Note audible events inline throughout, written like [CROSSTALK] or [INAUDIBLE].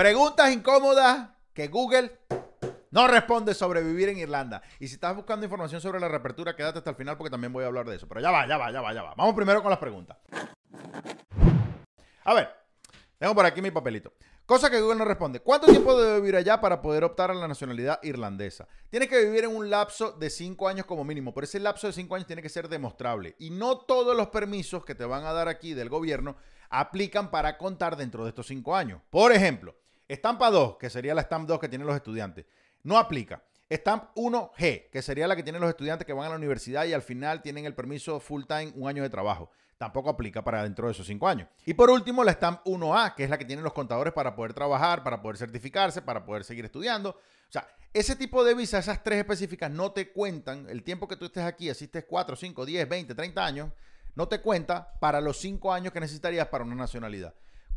Preguntas incómodas que Google no responde sobre vivir en Irlanda. Y si estás buscando información sobre la reapertura, quédate hasta el final porque también voy a hablar de eso. Pero ya va, ya va, ya va, ya va. Vamos primero con las preguntas. A ver, tengo por aquí mi papelito. Cosa que Google no responde. ¿Cuánto tiempo debe vivir allá para poder optar a la nacionalidad irlandesa? Tienes que vivir en un lapso de 5 años como mínimo, pero ese lapso de 5 años tiene que ser demostrable. Y no todos los permisos que te van a dar aquí del gobierno aplican para contar dentro de estos 5 años. Por ejemplo, estampa 2, que sería la Stamp 2 que tienen los estudiantes, no aplica. Stamp 1G, que sería la que tienen los estudiantes que van a la universidad y al final tienen el permiso full time, un año de trabajo tampoco aplica para dentro de esos cinco años. Y por último, la Stamp 1A, que es la que tienen los contadores para poder trabajar, para poder certificarse, para poder seguir estudiando. O sea, ese tipo de visa, esas tres específicas, no te cuentan el tiempo que tú estés aquí, asistes 4, 5, 10, 20, 30 años, no te cuenta para los cinco años que necesitarías para una nacionalidad.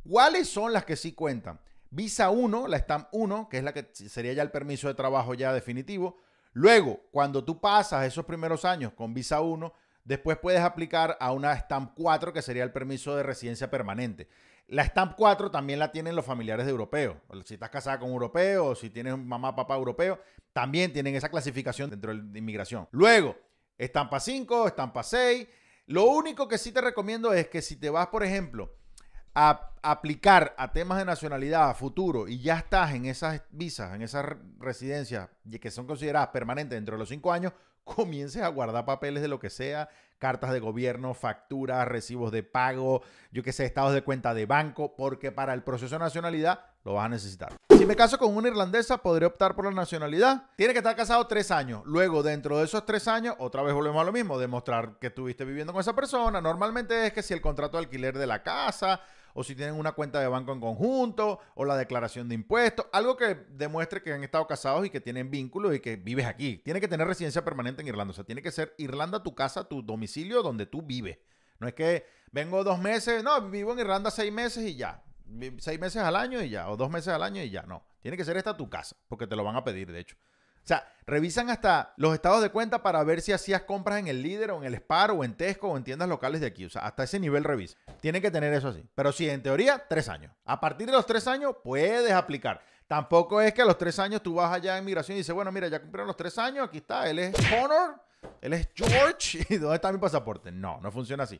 ¿Cuáles son las que sí cuentan? Visa 1, la Stamp 1, que es la que sería ya el permiso de trabajo ya definitivo. Luego, cuando tú pasas esos primeros años con Visa 1, Después puedes aplicar a una Stamp 4, que sería el permiso de residencia permanente. La Stamp 4 también la tienen los familiares de europeos. Si estás casada con un europeo o si tienes mamá, papá europeo, también tienen esa clasificación dentro de inmigración. Luego, estampa 5, estampa 6. Lo único que sí te recomiendo es que si te vas, por ejemplo, a aplicar a temas de nacionalidad a futuro y ya estás en esas visas, en esas residencias que son consideradas permanentes dentro de los cinco años, [LAUGHS] comiences a guardar papeles de lo que sea, cartas de gobierno, facturas, recibos de pago, yo qué sé, estados de cuenta de banco, porque para el proceso de nacionalidad lo vas a necesitar. Si me caso con una irlandesa, podré optar por la nacionalidad. Tiene que estar casado tres años. Luego, dentro de esos tres años, otra vez volvemos a lo mismo, demostrar que estuviste viviendo con esa persona. Normalmente es que si el contrato de alquiler de la casa o si tienen una cuenta de banco en conjunto, o la declaración de impuestos, algo que demuestre que han estado casados y que tienen vínculos y que vives aquí. Tiene que tener residencia permanente en Irlanda, o sea, tiene que ser Irlanda tu casa, tu domicilio donde tú vives. No es que vengo dos meses, no, vivo en Irlanda seis meses y ya. Seis meses al año y ya, o dos meses al año y ya. No, tiene que ser esta tu casa, porque te lo van a pedir, de hecho. O sea, revisan hasta los estados de cuenta para ver si hacías compras en el líder o en el Spar o en Tesco o en tiendas locales de aquí. O sea, hasta ese nivel revisa. Tienen que tener eso así. Pero sí, en teoría, tres años. A partir de los tres años puedes aplicar. Tampoco es que a los tres años tú vas allá en migración y dices, bueno, mira, ya cumplieron los tres años, aquí está, él es Connor, él es George, [LAUGHS] ¿y dónde está mi pasaporte? No, no funciona así.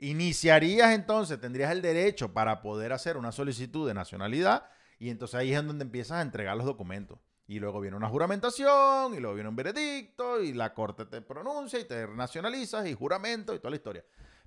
Iniciarías entonces, tendrías el derecho para poder hacer una solicitud de nacionalidad y entonces ahí es donde empiezas a entregar los documentos. Y luego viene una juramentación, y luego viene un veredicto, y la corte te pronuncia y te nacionalizas, y juramento, y toda la historia.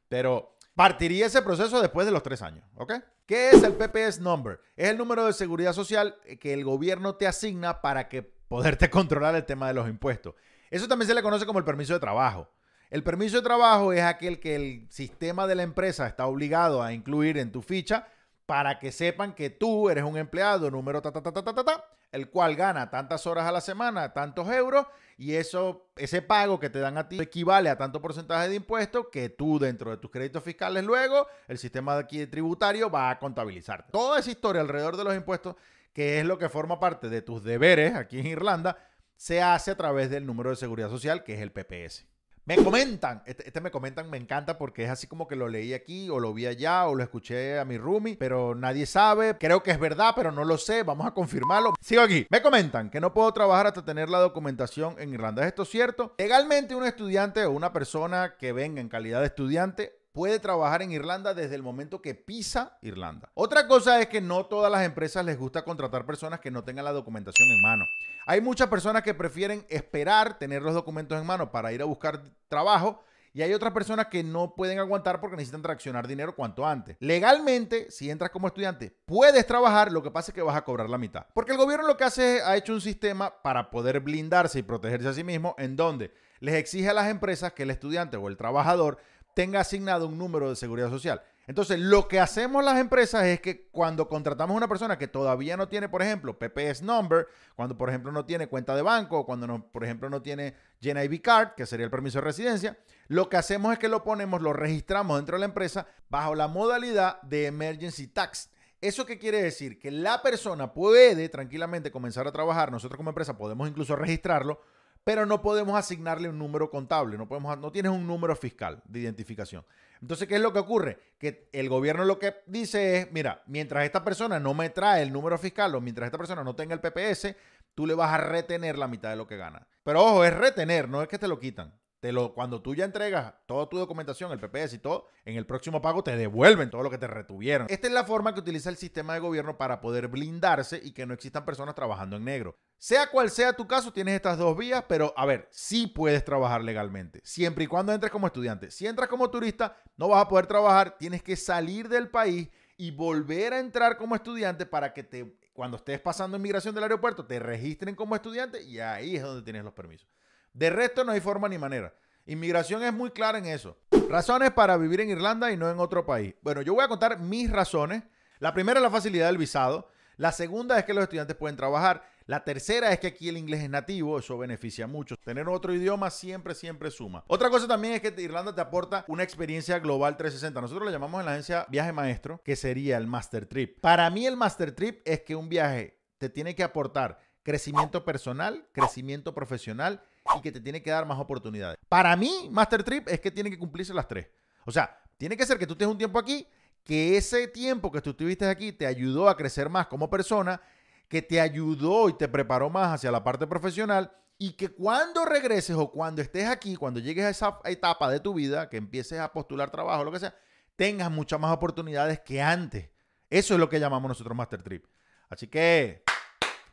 Pero partiría ese proceso después de los tres años, ¿ok? ¿Qué es el PPS number? Es el número de seguridad social que el gobierno te asigna para que poderte [LAUGHS] controlar el tema de los impuestos. Eso también se le conoce como el permiso de trabajo. El permiso de trabajo es aquel que el sistema de la empresa está obligado a incluir en tu ficha para que sepan que tú eres un empleado número ta ta ta ta ta ta, el cual gana tantas horas a la semana, tantos euros, y eso, ese pago que te dan a ti equivale a tanto porcentaje de impuestos que tú dentro de tus créditos fiscales luego, el sistema de aquí tributario va a contabilizar. Toda esa historia alrededor de los impuestos, que es lo que forma parte de tus deberes aquí en Irlanda, se hace a través del número de seguridad social, que es el PPS. Me comentan, este, este, me comentan, me encanta porque es así como que lo leí aquí o lo vi allá o lo escuché a mi roomie, pero nadie sabe. Creo que es verdad, pero no lo sé. Vamos a confirmarlo. Sigo aquí. Me comentan que no puedo trabajar hasta tener la documentación en Irlanda. ¿Es esto cierto? Legalmente un estudiante o una persona que venga en calidad de estudiante puede trabajar en Irlanda desde el momento que pisa Irlanda. Otra cosa es que no todas las empresas les gusta contratar personas que no tengan la documentación en mano. Hay muchas personas que prefieren esperar tener los documentos en mano para ir a buscar trabajo y hay otras personas que no pueden aguantar porque necesitan traccionar dinero cuanto antes. Legalmente, si entras como estudiante, puedes trabajar, lo que pasa es que vas a cobrar la mitad. Porque el gobierno lo que hace es, ha hecho un sistema para poder blindarse y protegerse a sí mismo, en donde les exige a las empresas que el estudiante o el trabajador tenga asignado un número de seguridad social. Entonces, lo que hacemos las empresas es que cuando contratamos a una persona que todavía no tiene, por ejemplo, PPS number, cuando por ejemplo no tiene cuenta de banco, cuando no, por ejemplo no tiene GNIB card, que sería el permiso de residencia, lo que hacemos es que lo ponemos, lo registramos dentro de la empresa bajo la modalidad de emergency tax. ¿Eso qué quiere decir? Que la persona puede tranquilamente comenzar a trabajar, nosotros como empresa podemos incluso registrarlo, pero no podemos asignarle un número contable, no, podemos, no tienes un número fiscal de identificación. Entonces, ¿qué es lo que ocurre? Que el gobierno lo que dice es, mira, mientras esta persona no me trae el número fiscal o mientras esta persona no tenga el PPS, tú le vas a retener la mitad de lo que gana. Pero ojo, es retener, no es que te lo quitan. Te lo, cuando tú ya entregas toda tu documentación, el PPS y todo, en el próximo pago te devuelven todo lo que te retuvieron. Esta es la forma que utiliza el sistema de gobierno para poder blindarse y que no existan personas trabajando en negro. Sea cual sea tu caso, tienes estas dos vías, pero a ver, sí puedes trabajar legalmente, siempre y cuando entres como estudiante. Si entras como turista, no vas a poder trabajar, tienes que salir del país y volver a entrar como estudiante para que te, cuando estés pasando inmigración del aeropuerto, te registren como estudiante y ahí es donde tienes los permisos. De resto no hay forma ni manera. Inmigración es muy clara en eso. Razones para vivir en Irlanda y no en otro país. Bueno, yo voy a contar mis razones. La primera es la facilidad del visado. La segunda es que los estudiantes pueden trabajar. La tercera es que aquí el inglés es nativo, eso beneficia mucho. Tener otro idioma siempre, siempre suma. Otra cosa también es que Irlanda te aporta una experiencia global 360. Nosotros lo llamamos en la agencia viaje maestro, que sería el Master Trip. Para mí el Master Trip es que un viaje te tiene que aportar crecimiento personal, crecimiento profesional y que te tiene que dar más oportunidades. Para mí, Master Trip es que tiene que cumplirse las tres. O sea, tiene que ser que tú estés un tiempo aquí, que ese tiempo que tú estuviste aquí te ayudó a crecer más como persona, que te ayudó y te preparó más hacia la parte profesional y que cuando regreses o cuando estés aquí, cuando llegues a esa etapa de tu vida, que empieces a postular trabajo, lo que sea, tengas muchas más oportunidades que antes. Eso es lo que llamamos nosotros Master Trip. Así que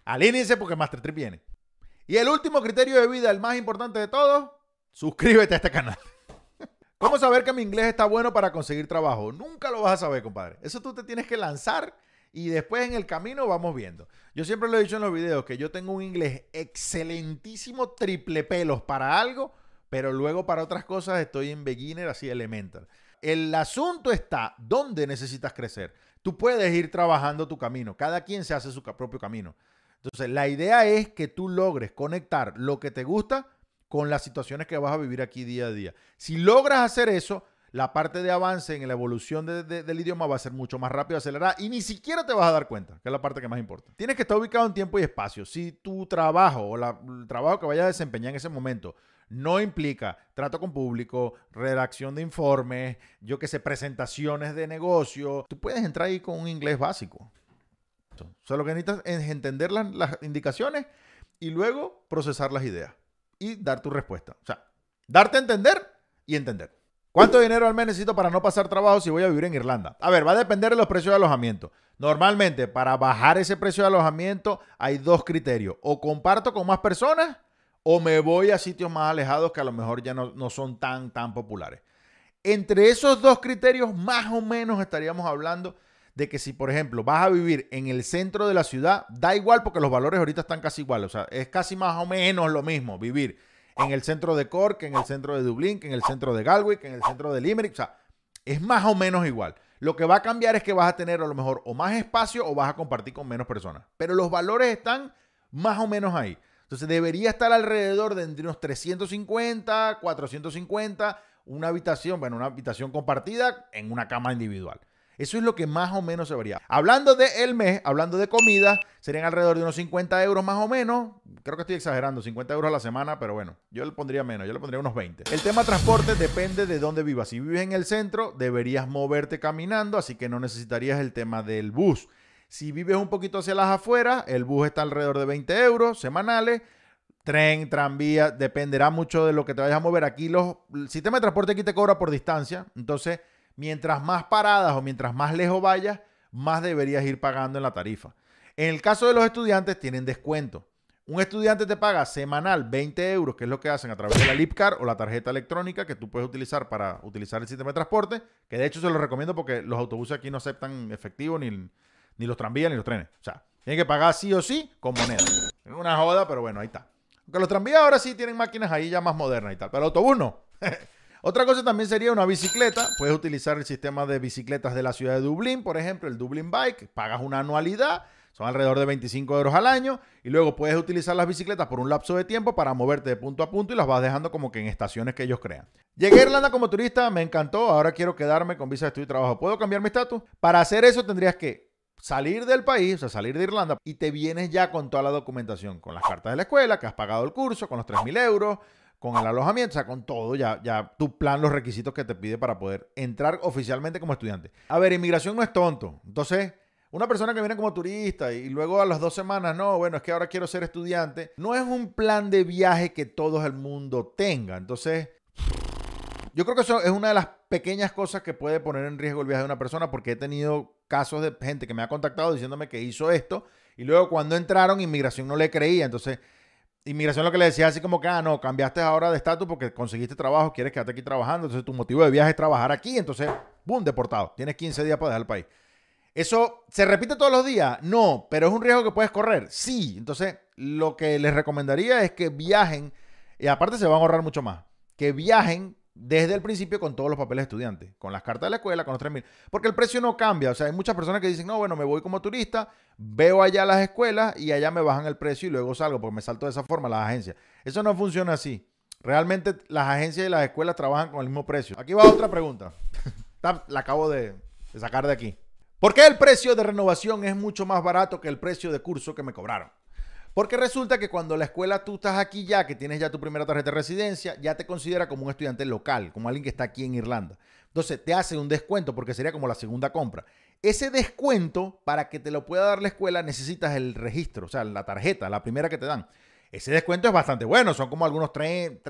alíñense porque Master Trip viene. Y el último criterio de vida, el más importante de todos, suscríbete a este canal. [LAUGHS] ¿Cómo saber que mi inglés está bueno para conseguir trabajo? Nunca lo vas a saber, compadre. Eso tú te tienes que lanzar y después en el camino vamos viendo. Yo siempre lo he dicho en los videos que yo tengo un inglés excelentísimo, triple pelos para algo, pero luego para otras cosas estoy en beginner, así elemental. El asunto está dónde necesitas crecer. Tú puedes ir trabajando tu camino. Cada quien se hace su propio camino. Entonces, la idea es que tú logres conectar lo que te gusta con las situaciones que vas a vivir aquí día a día. Si logras hacer eso, la parte de avance en la evolución del idioma va a ser mucho más rápido, acelerada y ni siquiera te vas a dar cuenta, que es la parte que más importa. Tienes que estar ubicado en tiempo y espacio. Si tu trabajo o el trabajo que vayas a desempeñar en ese momento no implica trato con público, redacción de informes, yo que sé, presentaciones de negocio, tú puedes entrar ahí con un inglés básico. O sea, lo que necesitas es entender las, indicaciones y luego procesar las ideas y dar tu respuesta. O sea, darte a entender y entender. ¿Cuánto dinero al mes necesito para no pasar trabajo si voy a vivir en Irlanda? A ver, va a depender de los precios de alojamiento. Normalmente, para bajar ese precio de alojamiento hay dos criterios. O comparto con más personas o me voy a sitios más alejados que a lo mejor ya no, no son tan, tan populares. Entre esos dos criterios, más o menos estaríamos hablando de que si, por ejemplo, vas a vivir en el centro de la ciudad, da igual porque los valores ahorita están casi iguales. O sea, es casi más o menos lo mismo vivir en el centro de Cork, en el centro de Dublín, en el centro de Galway, en el centro de Limerick. O sea, es más o menos igual. Lo que va a cambiar es que vas a tener a lo mejor o más espacio o vas a compartir con menos personas. Pero los valores están más o menos ahí. Entonces debería estar alrededor de entre unos 350, 450, una habitación, bueno, una habitación compartida en una cama individual. Eso es lo que más o menos se vería. Hablando de el mes, hablando de comida, serían alrededor de unos 50 euros más o menos. Creo que estoy exagerando, 50 euros a la semana, pero bueno, yo le pondría menos, yo le pondría unos 20. El tema transporte depende de dónde vivas. Si vives en el centro, deberías moverte caminando, así que no necesitarías el tema del bus. Si vives un poquito hacia las afueras, el bus está alrededor de 20 euros semanales tren, tranvía, dependerá mucho de lo que te vayas a mover. Aquí los, el sistema de transporte aquí te cobra por distancia, entonces mientras más paradas o mientras más lejos vayas, más deberías ir pagando en la tarifa. En el caso de los estudiantes, tienen descuento. Un estudiante te paga semanal 20 euros, que es lo que hacen a través de la Lipcar o la tarjeta electrónica que tú puedes utilizar para utilizar el sistema de transporte, que de hecho se lo recomiendo porque los autobuses aquí no aceptan efectivo ni, ni los tranvías ni los trenes. O sea, tienen que pagar sí o sí con moneda. Es una joda, pero bueno, ahí está. Aunque los tranvías ahora sí tienen máquinas ahí ya más modernas y tal, pero el autobús no. [LAUGHS] Otra cosa también sería una bicicleta. Puedes utilizar el sistema de bicicletas de la ciudad de Dublín, por ejemplo, el Dublin Bike. Pagas una anualidad, son alrededor de 25 euros al año. Y luego puedes utilizar las bicicletas por un lapso de tiempo para moverte de punto a punto y las vas dejando como que en estaciones que ellos crean. Llegué a Irlanda como turista, me encantó. Ahora quiero quedarme con visa de estudio y trabajo. ¿Puedo cambiar mi estatus? Para hacer eso tendrías que salir del país, o sea, salir de Irlanda, y te vienes ya con toda la documentación, con las cartas de la escuela, que has pagado el curso, con los 3.000 euros, con el alojamiento, o sea, con todo, ya, ya tu plan, los requisitos que te pide para poder entrar oficialmente como estudiante. A ver, inmigración no es tonto. Entonces, una persona que viene como turista y luego a las dos semanas, no, bueno, es que ahora quiero ser estudiante, no es un plan de viaje que todo el mundo tenga. Entonces, yo creo que eso es una de las pequeñas cosas que puede poner en riesgo el viaje de una persona porque he tenido casos de gente que me ha contactado diciéndome que hizo esto y luego cuando entraron inmigración no le creía. Entonces, inmigración lo que le decía así como que, ah, no, cambiaste ahora de estatus porque conseguiste trabajo, quieres quedarte aquí trabajando, entonces tu motivo de viaje es trabajar aquí, entonces, boom, deportado. Tienes 15 días para dejar el país. ¿Eso se repite todos los días? No, pero es un riesgo que puedes correr. Sí, entonces lo que les recomendaría es que viajen, y aparte se van a ahorrar mucho más, que viajen desde el principio con todos los papeles de estudiante, con las cartas de la escuela, con los 3.000, porque el precio no cambia. O sea, hay muchas personas que dicen, no, bueno, me voy como turista, veo allá las escuelas y allá me bajan el precio y luego salgo, porque me salto de esa forma las agencias. Eso no funciona así. Realmente las agencias y las escuelas trabajan con el mismo precio. Aquí va otra pregunta. [LAUGHS] la acabo de sacar de aquí. ¿Por qué el precio de renovación es mucho más barato que el precio de curso que me cobraron? Porque resulta que cuando la escuela tú estás aquí ya, que tienes ya tu primera tarjeta de residencia, ya te considera como un estudiante local, como alguien que está aquí en Irlanda. Entonces te hace un descuento porque sería como la segunda compra. Ese descuento, para que te lo pueda dar la escuela, necesitas el registro, o sea, la tarjeta, la primera que te dan. Ese descuento es bastante bueno, son como algunos 30,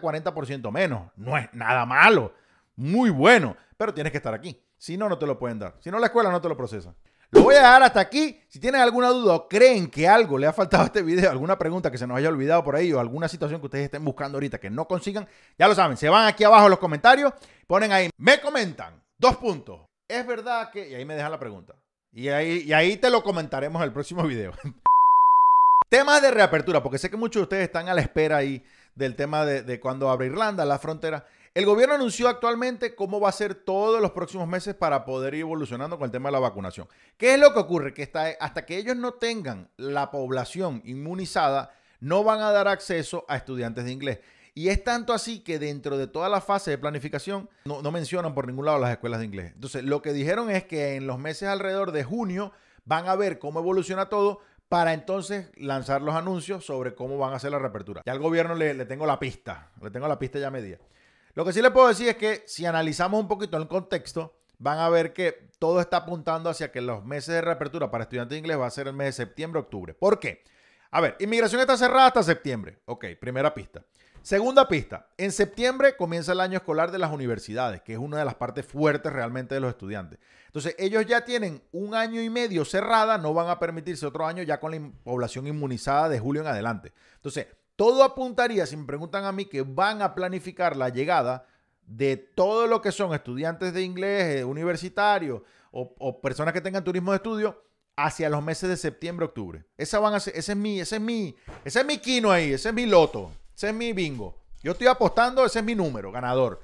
40% menos. No es nada malo, muy bueno, pero tienes que estar aquí. Si no, no te lo pueden dar. Si no, la escuela no te lo procesa. Lo voy a dejar hasta aquí. Si tienen alguna duda o creen que algo le ha faltado a este video, alguna pregunta que se nos haya olvidado por ahí o alguna situación que ustedes estén buscando ahorita que no consigan, ya lo saben. Se van aquí abajo en los comentarios, ponen ahí, me comentan, dos puntos. Es verdad que, y ahí me dejan la pregunta. Y ahí, y ahí te lo comentaremos en el próximo video. [LAUGHS] Temas de reapertura, porque sé que muchos de ustedes están a la espera ahí del tema de, de cuando abre Irlanda, la frontera. El gobierno anunció actualmente cómo va a ser todos los próximos meses para poder ir evolucionando con el tema de la vacunación. ¿Qué es lo que ocurre? Que hasta que ellos no tengan la población inmunizada, no van a dar acceso a estudiantes de inglés. Y es tanto así que dentro de toda la fase de planificación no, mencionan por ningún lado las escuelas de inglés. Entonces, lo que dijeron es que en los meses alrededor de junio van a ver cómo evoluciona todo para entonces lanzar los anuncios sobre cómo van a hacer la reapertura. Ya al gobierno le, le tengo la pista, le tengo la pista ya medida. Lo que sí les puedo decir es que si analizamos un poquito el contexto, van a ver que todo está apuntando hacia que los meses de reapertura para estudiantes de inglés va a ser el mes de septiembre, octubre. ¿Por qué? A ver, inmigración está cerrada hasta septiembre. Ok, primera pista. Segunda pista, en septiembre comienza el año escolar de las universidades, que es una de las partes fuertes realmente de los estudiantes. Entonces, ellos ya tienen un año y medio cerrada, no van a permitirse otro año ya con la población inmunizada de julio en adelante. Entonces, todo apuntaría, si me preguntan a mí, que van a planificar la llegada de todo lo que son estudiantes de inglés, eh, universitarios o, personas que tengan turismo de estudio hacia los meses de septiembre, octubre. Esa van a ese es mi, ese es mi, ese es mi quino ahí, ese es mi loto, ese es mi bingo. Yo estoy apostando, ese es mi número, ganador.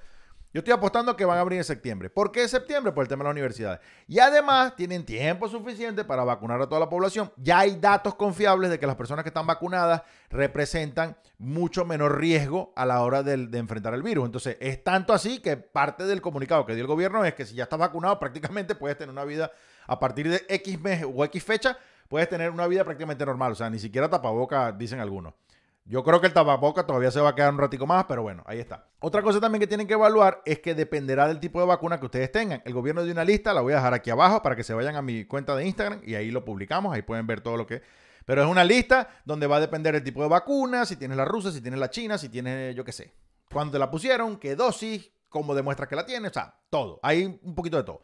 Yo estoy apostando que van a abrir en septiembre. ¿Por qué septiembre? Por el tema de las universidades. Y además tienen tiempo suficiente para vacunar a toda la población. Ya hay datos confiables de que las personas que están vacunadas representan mucho menor riesgo a la hora de, enfrentar el virus. Entonces, es tanto así que parte del comunicado que dio el gobierno es que si ya estás vacunado, prácticamente puedes tener una vida a partir de X mes o X fecha, puedes tener una vida prácticamente normal. O sea, ni siquiera tapaboca, dicen algunos. Yo creo que el tapaboca todavía se va a quedar un ratico más, pero bueno, ahí está. Otra cosa también que tienen que evaluar es que dependerá del tipo de vacuna que ustedes tengan. El gobierno dio una lista, la voy a dejar aquí abajo para que se vayan a mi cuenta de Instagram y ahí lo publicamos, ahí pueden ver todo lo que... Pero es una lista donde va a depender el tipo de vacuna, si tienes la rusa, si tienes la china, si tienes, yo qué sé, cuándo te la pusieron, qué dosis, cómo demuestras que la tienes, o sea, todo. Hay un poquito de todo.